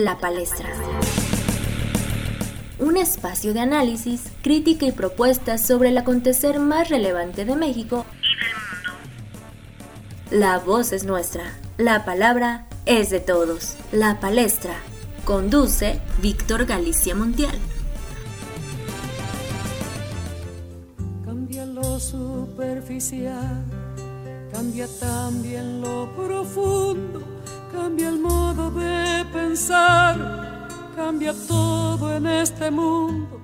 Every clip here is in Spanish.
La Palestra. Un espacio de análisis, crítica y propuestas sobre el acontecer más relevante de México y del mundo. La voz es nuestra, la palabra es de todos. La Palestra. Conduce Víctor Galicia Montiel. Cambia lo superficial, cambia también lo profundo Cambia el modo de pensar, cambia todo en este mundo.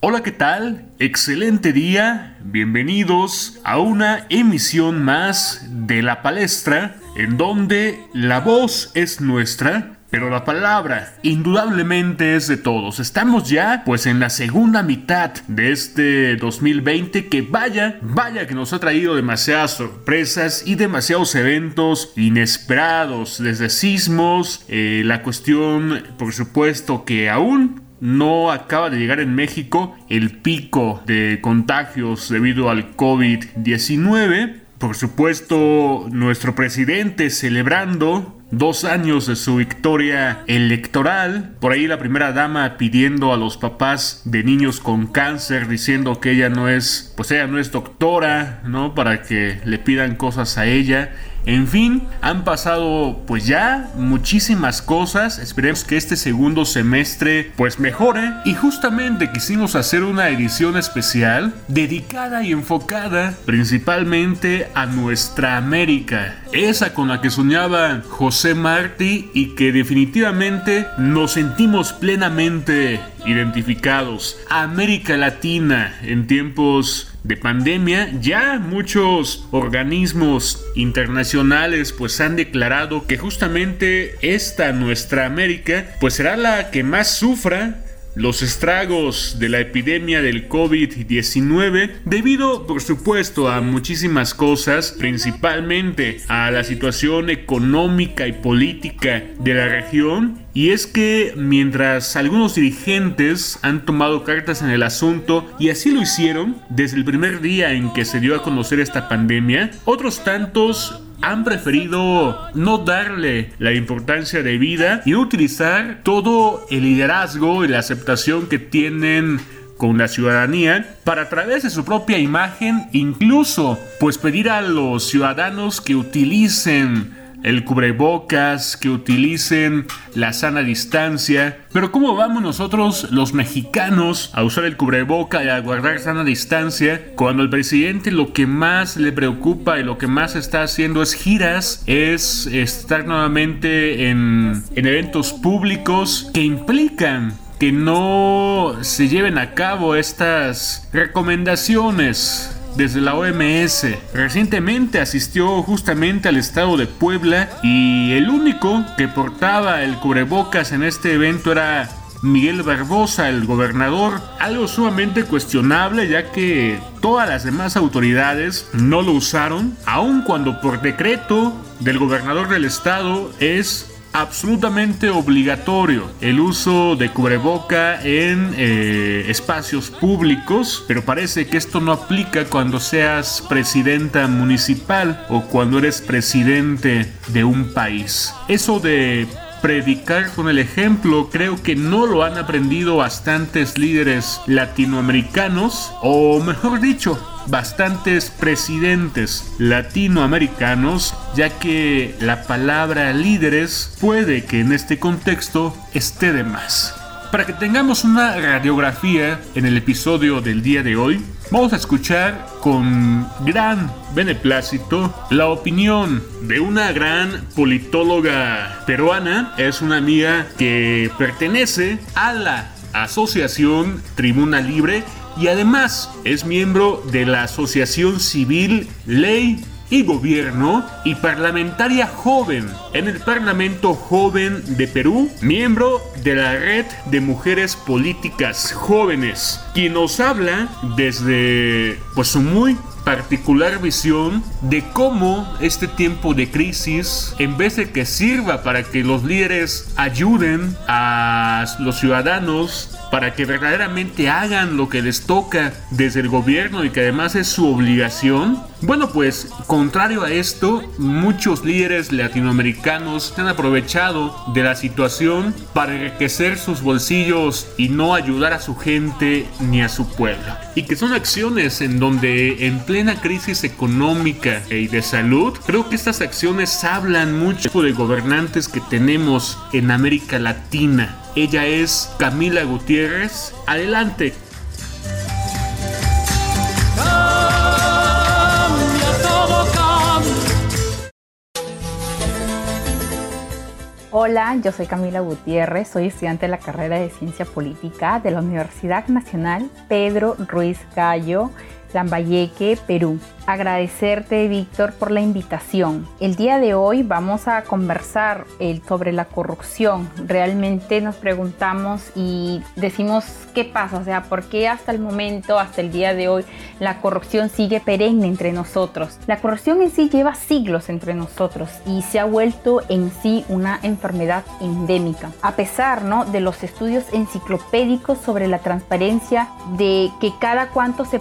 Hola, ¿qué tal? Excelente día. Bienvenidos a una emisión más de La Palestra, en donde la voz es nuestra pero la palabra indudablemente es de todos. Estamos ya pues en la segunda mitad de este 2020 que vaya, vaya que nos ha traído demasiadas sorpresas y demasiados eventos inesperados, desde sismos, eh, la cuestión por supuesto que aún no acaba de llegar en México el pico de contagios debido al COVID-19. Por supuesto, nuestro presidente celebrando dos años de su victoria electoral. Por ahí la primera dama pidiendo a los papás de niños con cáncer diciendo que ella no es, pues ella no es doctora, ¿no? Para que le pidan cosas a ella. En fin, han pasado pues ya muchísimas cosas. Esperemos que este segundo semestre pues mejore. Y justamente quisimos hacer una edición especial dedicada y enfocada principalmente a nuestra América. Esa con la que soñaba José Martí y que definitivamente nos sentimos plenamente identificados. América Latina en tiempos de pandemia, ya muchos organismos internacionales pues han declarado que justamente esta nuestra América pues será la que más sufra los estragos de la epidemia del COVID-19 debido por supuesto a muchísimas cosas, principalmente a la situación económica y política de la región. Y es que mientras algunos dirigentes han tomado cartas en el asunto y así lo hicieron desde el primer día en que se dio a conocer esta pandemia, otros tantos han preferido no darle la importancia de vida y utilizar todo el liderazgo y la aceptación que tienen con la ciudadanía para a través de su propia imagen incluso pues pedir a los ciudadanos que utilicen el cubrebocas, que utilicen la sana distancia. Pero ¿cómo vamos nosotros los mexicanos a usar el cubreboca y a guardar sana distancia cuando el presidente lo que más le preocupa y lo que más está haciendo es giras, es estar nuevamente en, en eventos públicos que implican que no se lleven a cabo estas recomendaciones desde la OMS. Recientemente asistió justamente al estado de Puebla y el único que portaba el cubrebocas en este evento era Miguel Barbosa, el gobernador, algo sumamente cuestionable ya que todas las demás autoridades no lo usaron, aun cuando por decreto del gobernador del estado es absolutamente obligatorio el uso de cubreboca en eh, espacios públicos, pero parece que esto no aplica cuando seas presidenta municipal o cuando eres presidente de un país. Eso de predicar con el ejemplo creo que no lo han aprendido bastantes líderes latinoamericanos, o mejor dicho, bastantes presidentes latinoamericanos, ya que la palabra líderes puede que en este contexto esté de más. Para que tengamos una radiografía en el episodio del día de hoy, vamos a escuchar con gran beneplácito la opinión de una gran politóloga peruana. Es una amiga que pertenece a la Asociación Tribuna Libre y además es miembro de la Asociación Civil Ley y Gobierno y parlamentaria joven en el Parlamento Joven de Perú, miembro de la Red de Mujeres Políticas Jóvenes, quien nos habla desde pues su muy particular visión de cómo este tiempo de crisis, en vez de que sirva para que los líderes ayuden a los ciudadanos para que verdaderamente hagan lo que les toca desde el gobierno y que además es su obligación, Bueno, pues contrario a esto, muchos líderes latinoamericanos se han aprovechado de la situación para enriquecer sus bolsillos y no ayudar a su gente ni a su pueblo. Y que son acciones en donde en plena crisis económica y de salud, creo que estas acciones hablan mucho de gobernantes que tenemos en América Latina. Ella es Camila Gutiérrez. Adelante, Hola, yo soy Camila Gutiérrez, soy estudiante de la carrera de Ciencia Política de la Universidad Nacional Pedro Ruiz Gallo, Lambayeque, Perú agradecerte, Víctor, por la invitación. El día de hoy vamos a conversar sobre la corrupción. Realmente nos preguntamos y decimos qué pasa, o sea, por qué hasta el momento, hasta el día de hoy, la corrupción sigue perenne entre nosotros. La corrupción en sí lleva siglos entre nosotros y se ha vuelto en sí una enfermedad endémica. A pesar ¿no? de los estudios enciclopédicos sobre la transparencia de que cada cuánto se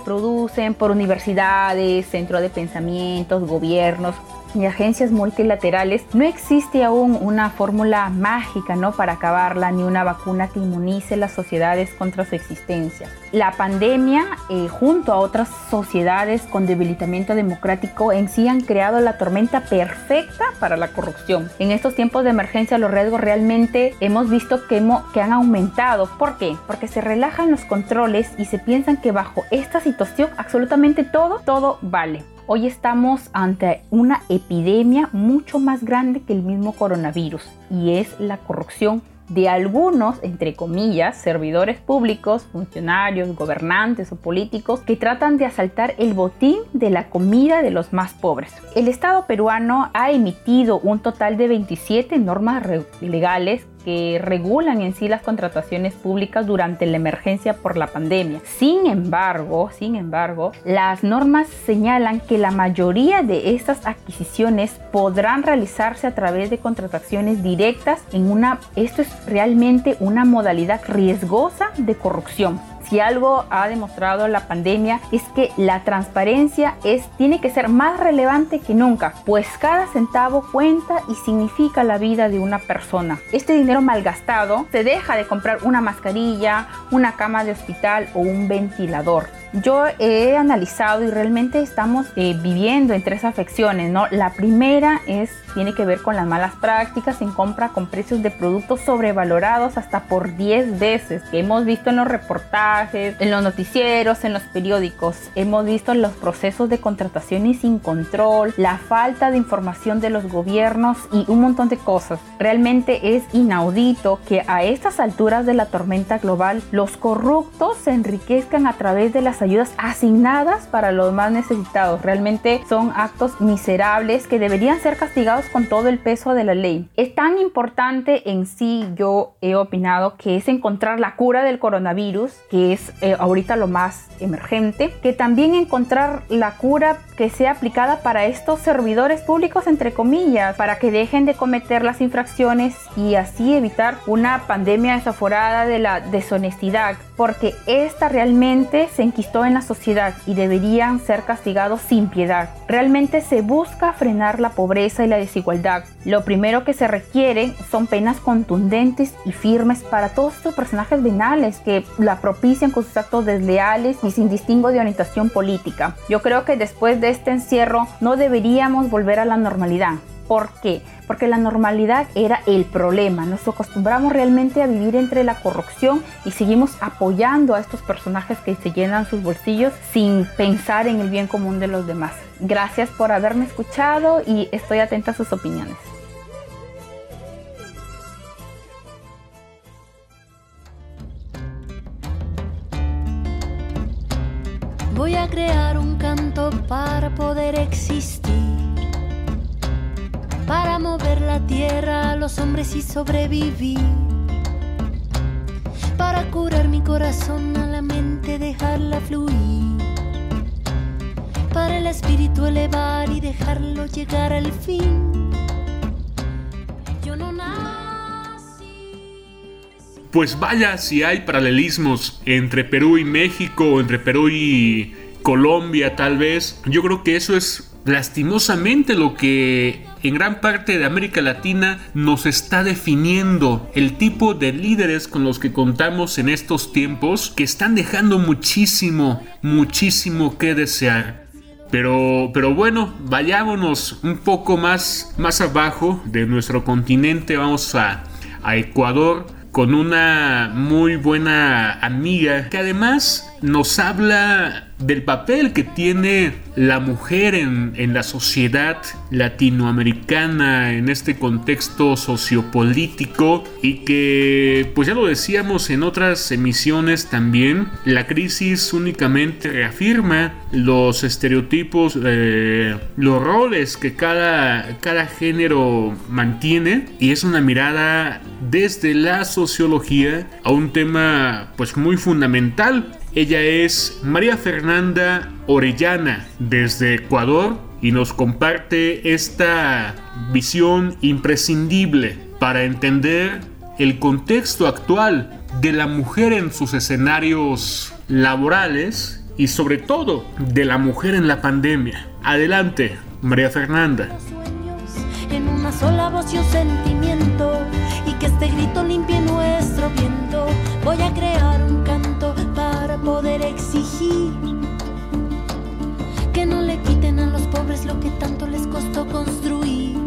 por universidades, centro de pensamientos, gobiernos, y agencias multilaterales, no existe aún una fórmula mágica ¿no? para acabarla ni una vacuna que inmunice las sociedades contra su existencia. La pandemia, eh, junto a otras sociedades con debilitamiento democrático, en sí han creado la tormenta perfecta para la corrupción. En estos tiempos de emergencia los riesgos realmente hemos visto que, que han aumentado. ¿Por qué? Porque se relajan los controles y se piensan que bajo esta situación absolutamente todo, todo vale. Hoy estamos ante una epidemia mucho más grande que el mismo coronavirus y es la corrupción de algunos, entre comillas, servidores públicos, funcionarios, gobernantes o políticos que tratan de asaltar el botín de la comida de los más pobres. El Estado peruano ha emitido un total de 27 normas legales que regulan en sí las contrataciones públicas durante la emergencia por la pandemia. Sin embargo, sin embargo, las normas señalan que la mayoría de estas adquisiciones podrán realizarse a través de contrataciones directas en una esto es realmente una modalidad riesgosa de corrupción si algo ha demostrado la pandemia es que la transparencia es, tiene que ser más relevante que nunca, pues cada centavo cuenta y significa la vida de una persona. Este dinero malgastado se deja de comprar una mascarilla, una cama de hospital o un ventilador. Yo he analizado y realmente estamos eh, viviendo en tres afecciones, ¿no? La primera es tiene que ver con las malas prácticas en compra con precios de productos sobrevalorados hasta por 10 veces, que hemos visto en los reportajes, en los noticieros, en los periódicos. Hemos visto los procesos de contrataciones sin control, la falta de información de los gobiernos y un montón de cosas. Realmente es inaudito que a estas alturas de la tormenta global los corruptos se enriquezcan a través de las ayudas asignadas para los más necesitados. Realmente son actos miserables que deberían ser castigados con todo el peso de la ley. Es tan importante en sí, yo he opinado, que es encontrar la cura del coronavirus, que es eh, ahorita lo más emergente, que también encontrar la cura que sea aplicada para estos servidores públicos, entre comillas, para que dejen de cometer las infracciones y así evitar una pandemia desaforada de la deshonestidad, porque esta realmente se enquistó en la sociedad y deberían ser castigados sin piedad. Realmente se busca frenar la pobreza y la desigualdad. Lo primero que se requiere son penas contundentes y firmes para todos estos personajes venales que la propician con sus actos desleales y sin distingo de orientación política. Yo creo que después de este encierro no deberíamos volver a la normalidad. ¿Por qué? Porque la normalidad era el problema. Nos acostumbramos realmente a vivir entre la corrupción y seguimos apoyando a estos personajes que se llenan sus bolsillos sin pensar en el bien común de los demás. Gracias por haberme escuchado y estoy atenta a sus opiniones. Voy a crear canto para poder existir para mover la tierra a los hombres y sobrevivir. Para curar mi corazón a la mente, dejarla fluir. Para el espíritu elevar y dejarlo llegar al fin. Yo no nací. Pues vaya si hay paralelismos entre Perú y México, entre Perú y Colombia tal vez. Yo creo que eso es lastimosamente lo que en gran parte de América Latina nos está definiendo el tipo de líderes con los que contamos en estos tiempos que están dejando muchísimo, muchísimo que desear. Pero, pero bueno, vayámonos un poco más, más abajo de nuestro continente, vamos a, a Ecuador con una muy buena amiga que además nos habla del papel que tiene la mujer en, en, la sociedad latinoamericana en este contexto sociopolítico y que pues ya lo decíamos en otras emisiones también la crisis únicamente reafirma los estereotipos eh, los roles que cada, cada género mantiene y es una mirada desde la sociología a un tema pues muy fundamental ella es María Fernanda Orellana desde Ecuador y nos comparte esta visión imprescindible para entender el contexto actual de la mujer en sus escenarios laborales y sobre todo de la mujer en la pandemia. Adelante, María Fernanda. En una sola voz y un sentimiento y que este grito limpie nuestro viento. Voy a crear lo que tanto les costó construir.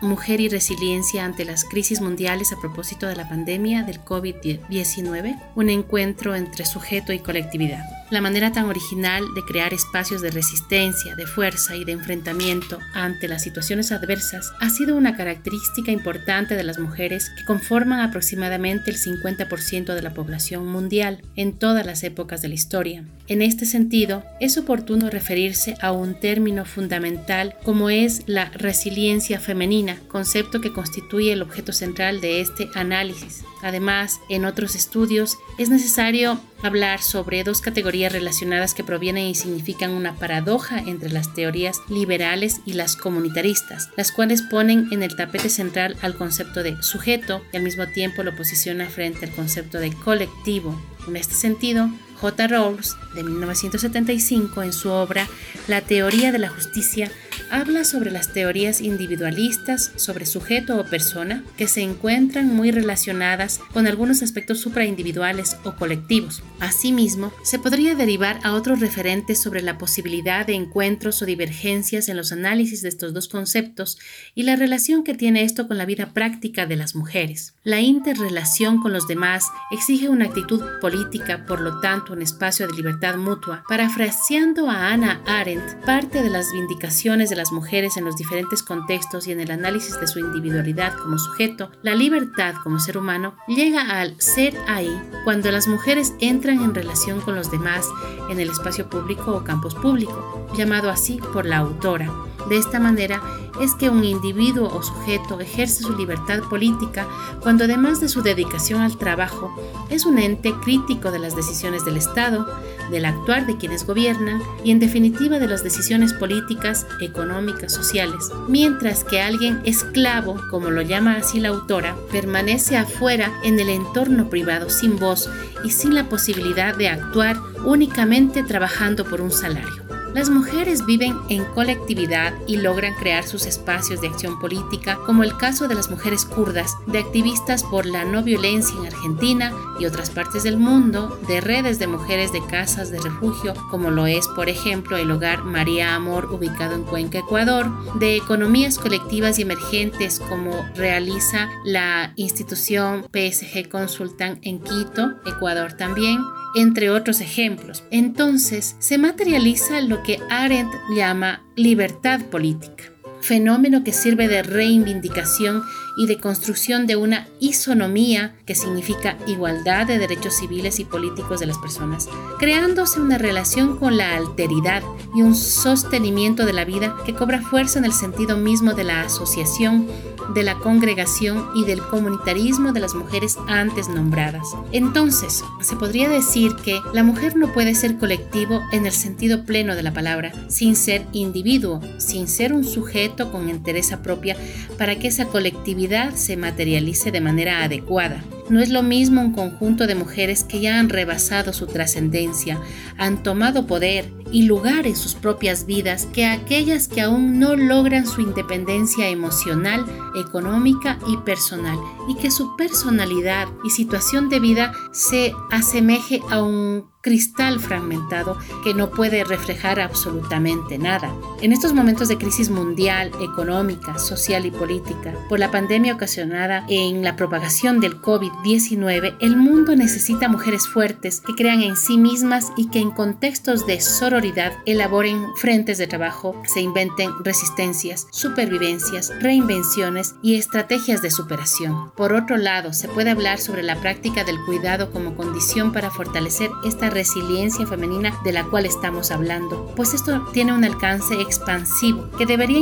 Mujer y resiliencia ante las crisis mundiales a propósito de la pandemia del COVID-19, un encuentro entre sujeto y colectividad. La manera tan original de crear espacios de resistencia, de fuerza y de enfrentamiento ante las situaciones adversas ha sido una característica importante de las mujeres que conforman aproximadamente el 50% de la población mundial en todas las épocas de la historia. En este sentido, es oportuno referirse a un término fundamental como es la resiliencia femenina, concepto que constituye el objeto central de este análisis. Además, en otros estudios es necesario hablar sobre dos categorías relacionadas que provienen y significan una paradoja entre las teorías liberales y las comunitaristas, las cuales ponen en el tapete central al concepto de sujeto y al mismo tiempo lo posiciona frente al concepto de colectivo. En este sentido, J. Rawls, de 1975, en su obra La teoría de la justicia, habla sobre las teorías individualistas sobre sujeto o persona que se encuentran muy relacionadas con algunos aspectos supraindividuales o colectivos. Asimismo, se podría derivar a otros referentes sobre la posibilidad de encuentros o divergencias en los análisis de estos dos conceptos y la relación que tiene esto con la vida práctica de las mujeres. La interrelación con los demás exige una actitud política, por lo tanto un espacio de libertad mutua. Parafraseando a Anna Arendt, parte de las vindicaciones de la las mujeres en los diferentes contextos y en el análisis de su individualidad como sujeto, la libertad como ser humano llega al ser ahí cuando las mujeres entran en relación con los demás en el espacio público o campus público, llamado así por la autora. De esta manera es que un individuo o sujeto ejerce su libertad política cuando además de su dedicación al trabajo es un ente crítico de las decisiones del Estado, del actuar de quienes gobiernan y en definitiva de las decisiones políticas, económicas, sociales, mientras que alguien esclavo, como lo llama así la autora, permanece afuera en el entorno privado sin voz y sin la posibilidad de actuar únicamente trabajando por un salario. Las mujeres viven en colectividad y logran crear sus espacios de acción política, como el caso de las mujeres kurdas, de activistas por la no violencia en Argentina y otras partes del mundo, de redes de mujeres de casas de refugio, como lo es, por ejemplo, el hogar María Amor ubicado en Cuenca, Ecuador, de economías colectivas y emergentes, como realiza la institución PSG Consultan en Quito, Ecuador también, entre otros ejemplos. Entonces, se materializa lo que Arendt llama libertad política fenómeno que sirve de reivindicación y de construcción de una isonomía que significa igualdad de derechos civiles y políticos de las personas, creándose una relación con la alteridad y un sostenimiento de la vida que cobra fuerza en el sentido mismo de la asociación de la congregación y del comunitarismo de las mujeres antes nombradas. Entonces, se podría decir que la mujer no puede ser colectivo en el sentido pleno de la palabra, sin ser individuo, sin ser un sujeto con entereza propia para que esa colectividad se materialice de manera adecuada. No es lo mismo un conjunto de mujeres que ya han rebasado su trascendencia, han tomado poder y lugar en sus propias vidas que aquellas que aún no logran su independencia emocional, económica y personal, y que su personalidad y situación de vida se asemeje a un cristal fragmentado que no puede reflejar absolutamente nada. En estos momentos de crisis mundial, económica, social y política, por la pandemia ocasionada en la propagación del COVID-19, el mundo necesita mujeres fuertes que crean en sí mismas y que en contextos de sororidad elaboren frentes de trabajo, se inventen resistencias, supervivencias, reinvenciones y estrategias de superación. Por otro lado, se puede hablar sobre la práctica del cuidado como condición para fortalecer esta resiliencia femenina de la cual estamos hablando, pues esto tiene un alcance expansivo que debería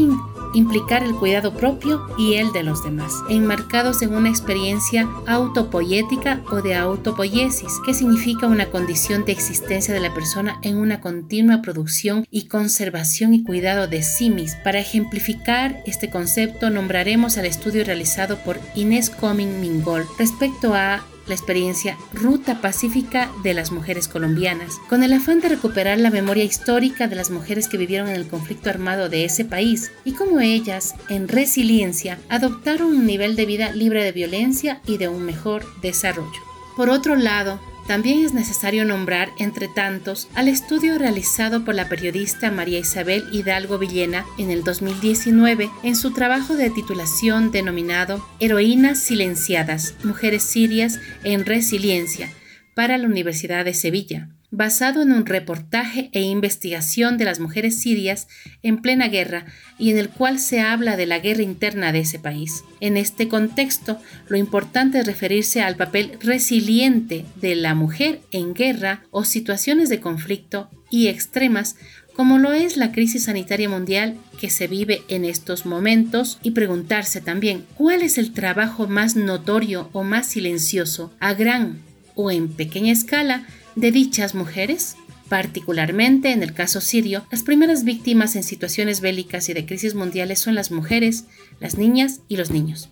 implicar el cuidado propio y el de los demás, enmarcados en una experiencia autopoyética o de autopoiesis, que significa una condición de existencia de la persona en una continua producción y conservación y cuidado de sí misma. Para ejemplificar este concepto, nombraremos al estudio realizado por Inés Coming Mingol respecto a la experiencia Ruta Pacífica de las Mujeres Colombianas, con el afán de recuperar la memoria histórica de las mujeres que vivieron en el conflicto armado de ese país y cómo ellas, en resiliencia, adoptaron un nivel de vida libre de violencia y de un mejor desarrollo. Por otro lado, también es necesario nombrar, entre tantos, al estudio realizado por la periodista María Isabel Hidalgo Villena en el 2019 en su trabajo de titulación denominado Heroínas Silenciadas, Mujeres Sirias en Resiliencia, para la Universidad de Sevilla basado en un reportaje e investigación de las mujeres sirias en plena guerra y en el cual se habla de la guerra interna de ese país. En este contexto, lo importante es referirse al papel resiliente de la mujer en guerra o situaciones de conflicto y extremas como lo es la crisis sanitaria mundial que se vive en estos momentos y preguntarse también cuál es el trabajo más notorio o más silencioso a gran o en pequeña escala de dichas mujeres? Particularmente en el caso sirio, las primeras víctimas en situaciones bélicas y de crisis mundiales son las mujeres, las niñas y los niños.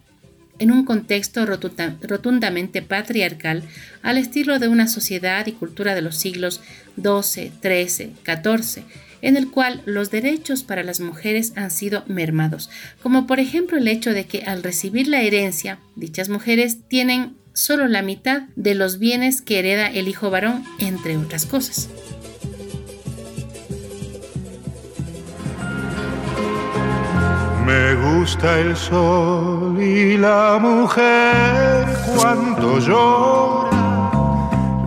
En un contexto rotundamente patriarcal, al estilo de una sociedad y cultura de los siglos XII, XIII, XIV, en el cual los derechos para las mujeres han sido mermados, como por ejemplo el hecho de que al recibir la herencia, dichas mujeres tienen solo la mitad de los bienes que hereda el hijo varón, entre otras cosas. Me gusta el sol y la mujer cuando llora,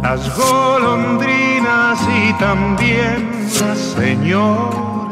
las golondrinas y también las señoras.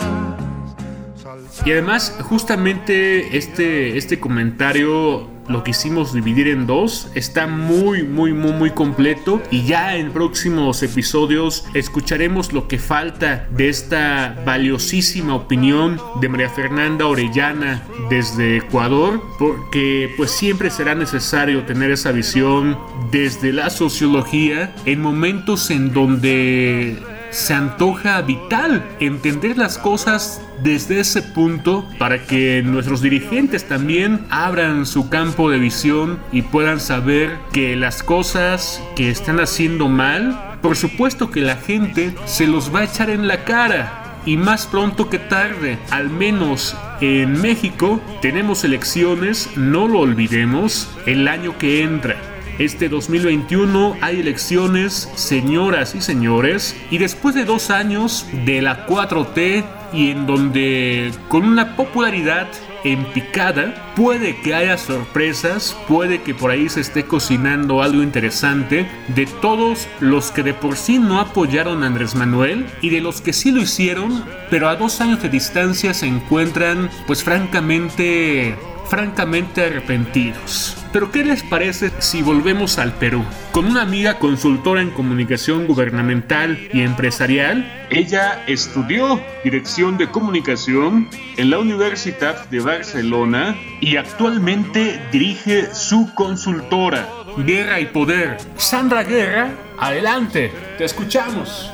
Y además, justamente este, este comentario lo quisimos dividir en dos. Está muy, muy, muy, muy completo. Y ya en próximos episodios escucharemos lo que falta de esta valiosísima opinión de María Fernanda Orellana desde Ecuador. Porque pues siempre será necesario tener esa visión desde la sociología en momentos en donde se antoja vital entender las cosas desde ese punto para que nuestros dirigentes también abran su campo de visión y puedan saber que las cosas que están haciendo mal, por supuesto que la gente se los va a echar en la cara. Y más pronto que tarde, al menos en México, tenemos elecciones, no lo olvidemos, el año que entra. Este 2021 hay elecciones, señoras y señores, y después de dos años de la 4T y en donde con una popularidad en picada, puede que haya sorpresas, puede que por ahí se esté cocinando algo interesante de todos los que de por sí no apoyaron a Andrés Manuel y de los que sí lo hicieron, pero a dos años de distancia se encuentran pues francamente francamente arrepentidos. Pero ¿qué les parece si volvemos al Perú? Con una amiga consultora en comunicación gubernamental y empresarial, ella estudió dirección de comunicación en la Universidad de Barcelona y actualmente dirige su consultora, Guerra y Poder. Sandra Guerra, adelante, te escuchamos.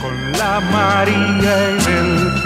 Con la María en el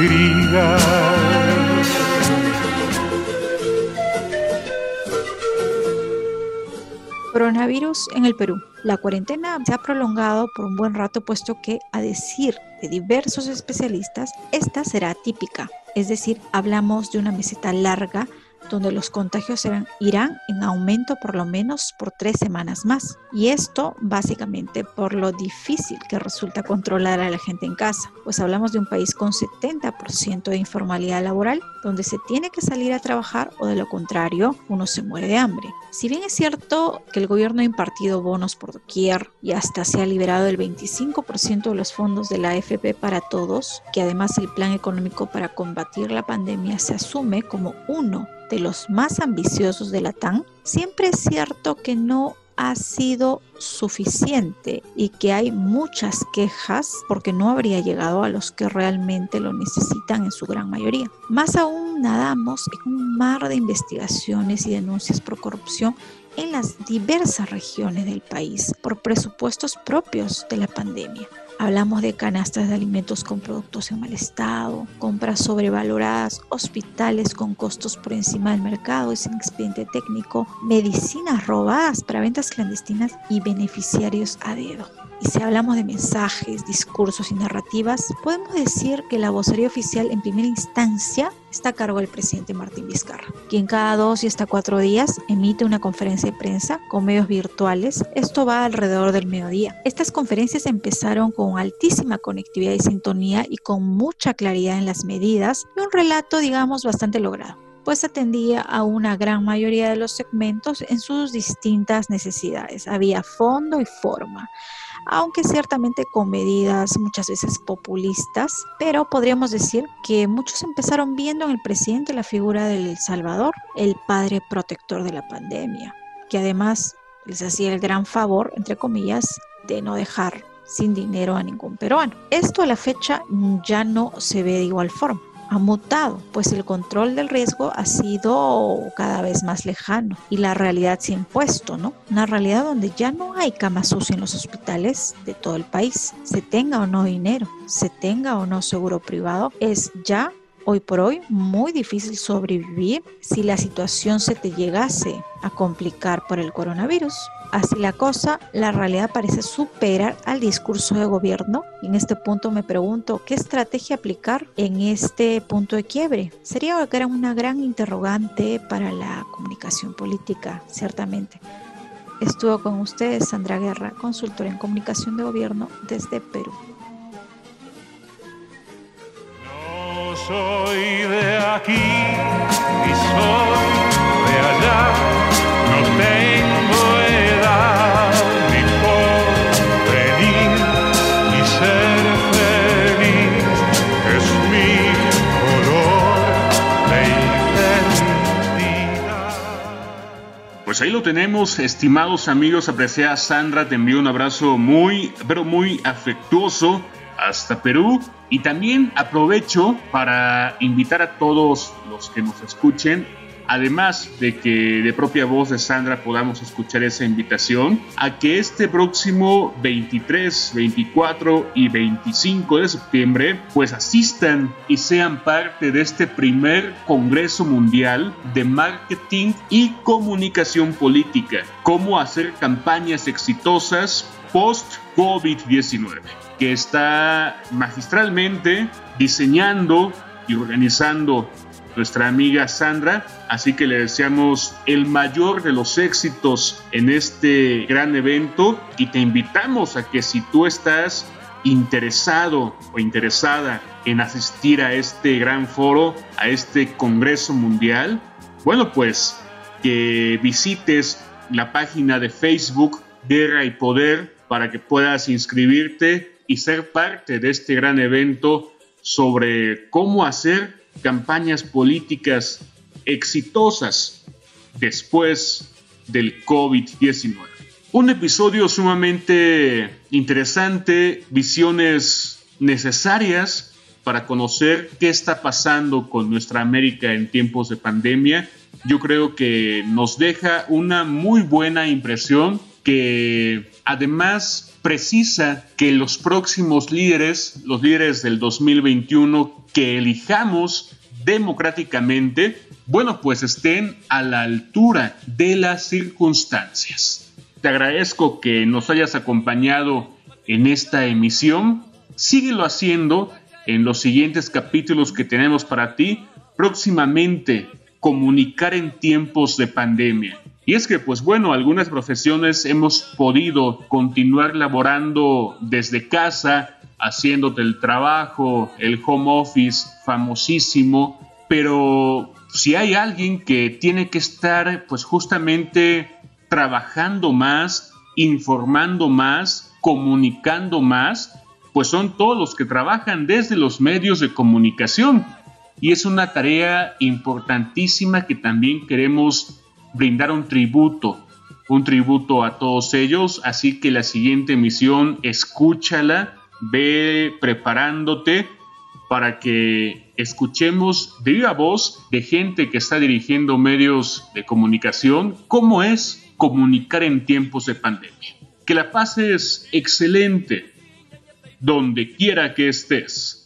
Coronavirus en el Perú. La cuarentena se ha prolongado por un buen rato puesto que, a decir de diversos especialistas, esta será típica. Es decir, hablamos de una meseta larga donde los contagios irán en aumento por lo menos por tres semanas más. Y esto básicamente por lo difícil que resulta controlar a la gente en casa, pues hablamos de un país con 70% de informalidad laboral, donde se tiene que salir a trabajar o de lo contrario uno se muere de hambre. Si bien es cierto que el gobierno ha impartido bonos por doquier y hasta se ha liberado el 25% de los fondos de la AFP para todos, que además el plan económico para combatir la pandemia se asume como uno de los más ambiciosos de la TAN, siempre es cierto que no ha sido suficiente y que hay muchas quejas porque no habría llegado a los que realmente lo necesitan en su gran mayoría. Más aún nadamos en un mar de investigaciones y denuncias por corrupción en las diversas regiones del país por presupuestos propios de la pandemia. Hablamos de canastas de alimentos con productos en mal estado, compras sobrevaloradas, hospitales con costos por encima del mercado y sin expediente técnico, medicinas robadas para ventas clandestinas y beneficiarios a dedo. Y si hablamos de mensajes, discursos y narrativas, podemos decir que la vocería oficial en primera instancia está a cargo del presidente Martín Vizcarra, quien cada dos y hasta cuatro días emite una conferencia de prensa con medios virtuales. Esto va alrededor del mediodía. Estas conferencias empezaron con altísima conectividad y sintonía y con mucha claridad en las medidas y un relato, digamos, bastante logrado pues atendía a una gran mayoría de los segmentos en sus distintas necesidades. Había fondo y forma aunque ciertamente con medidas muchas veces populistas, pero podríamos decir que muchos empezaron viendo en el presidente la figura del Salvador, el padre protector de la pandemia, que además les hacía el gran favor, entre comillas, de no dejar sin dinero a ningún peruano. Esto a la fecha ya no se ve de igual forma ha mutado, pues el control del riesgo ha sido cada vez más lejano y la realidad se ha impuesto, ¿no? Una realidad donde ya no hay camas UCI en los hospitales de todo el país, se tenga o no dinero, se tenga o no seguro privado, es ya hoy por hoy muy difícil sobrevivir si la situación se te llegase a complicar por el coronavirus. Así la cosa, la realidad parece superar al discurso de gobierno. En este punto me pregunto, ¿qué estrategia aplicar en este punto de quiebre? Sería una gran interrogante para la comunicación política, ciertamente. Estuvo con ustedes Sandra Guerra, consultora en comunicación de gobierno desde Perú. Soy de aquí y soy de allá, no tengo Pues ahí lo tenemos, estimados amigos, apreciada Sandra, te envío un abrazo muy, pero muy afectuoso hasta Perú. Y también aprovecho para invitar a todos los que nos escuchen además de que de propia voz de Sandra podamos escuchar esa invitación a que este próximo 23, 24 y 25 de septiembre pues asistan y sean parte de este primer Congreso Mundial de Marketing y Comunicación Política, cómo hacer campañas exitosas post-COVID-19, que está magistralmente diseñando y organizando nuestra amiga Sandra. Así que le deseamos el mayor de los éxitos en este gran evento y te invitamos a que si tú estás interesado o interesada en asistir a este gran foro, a este Congreso Mundial, bueno, pues que visites la página de Facebook Guerra y Poder para que puedas inscribirte y ser parte de este gran evento sobre cómo hacer campañas políticas exitosas después del COVID-19. Un episodio sumamente interesante, visiones necesarias para conocer qué está pasando con nuestra América en tiempos de pandemia. Yo creo que nos deja una muy buena impresión que además precisa que los próximos líderes, los líderes del 2021 que elijamos democráticamente, bueno, pues estén a la altura de las circunstancias. te agradezco que nos hayas acompañado en esta emisión. Síguelo haciendo en los siguientes capítulos que tenemos para ti. Próximamente, comunicar en tiempos de pandemia. Y es que, pues bueno, algunas profesiones hemos podido continuar laborando desde casa, haciéndote el trabajo, el home office famosísimo, pero si hay alguien que tiene que estar pues justamente trabajando más, informando más, comunicando más, pues son todos los que trabajan desde los medios de comunicación. Y es una tarea importantísima que también queremos brindar un tributo, un tributo a todos ellos. Así que la siguiente emisión, escúchala, ve preparándote para que escuchemos de viva voz de gente que está dirigiendo medios de comunicación cómo es comunicar en tiempos de pandemia. Que la paz es excelente donde quiera que estés.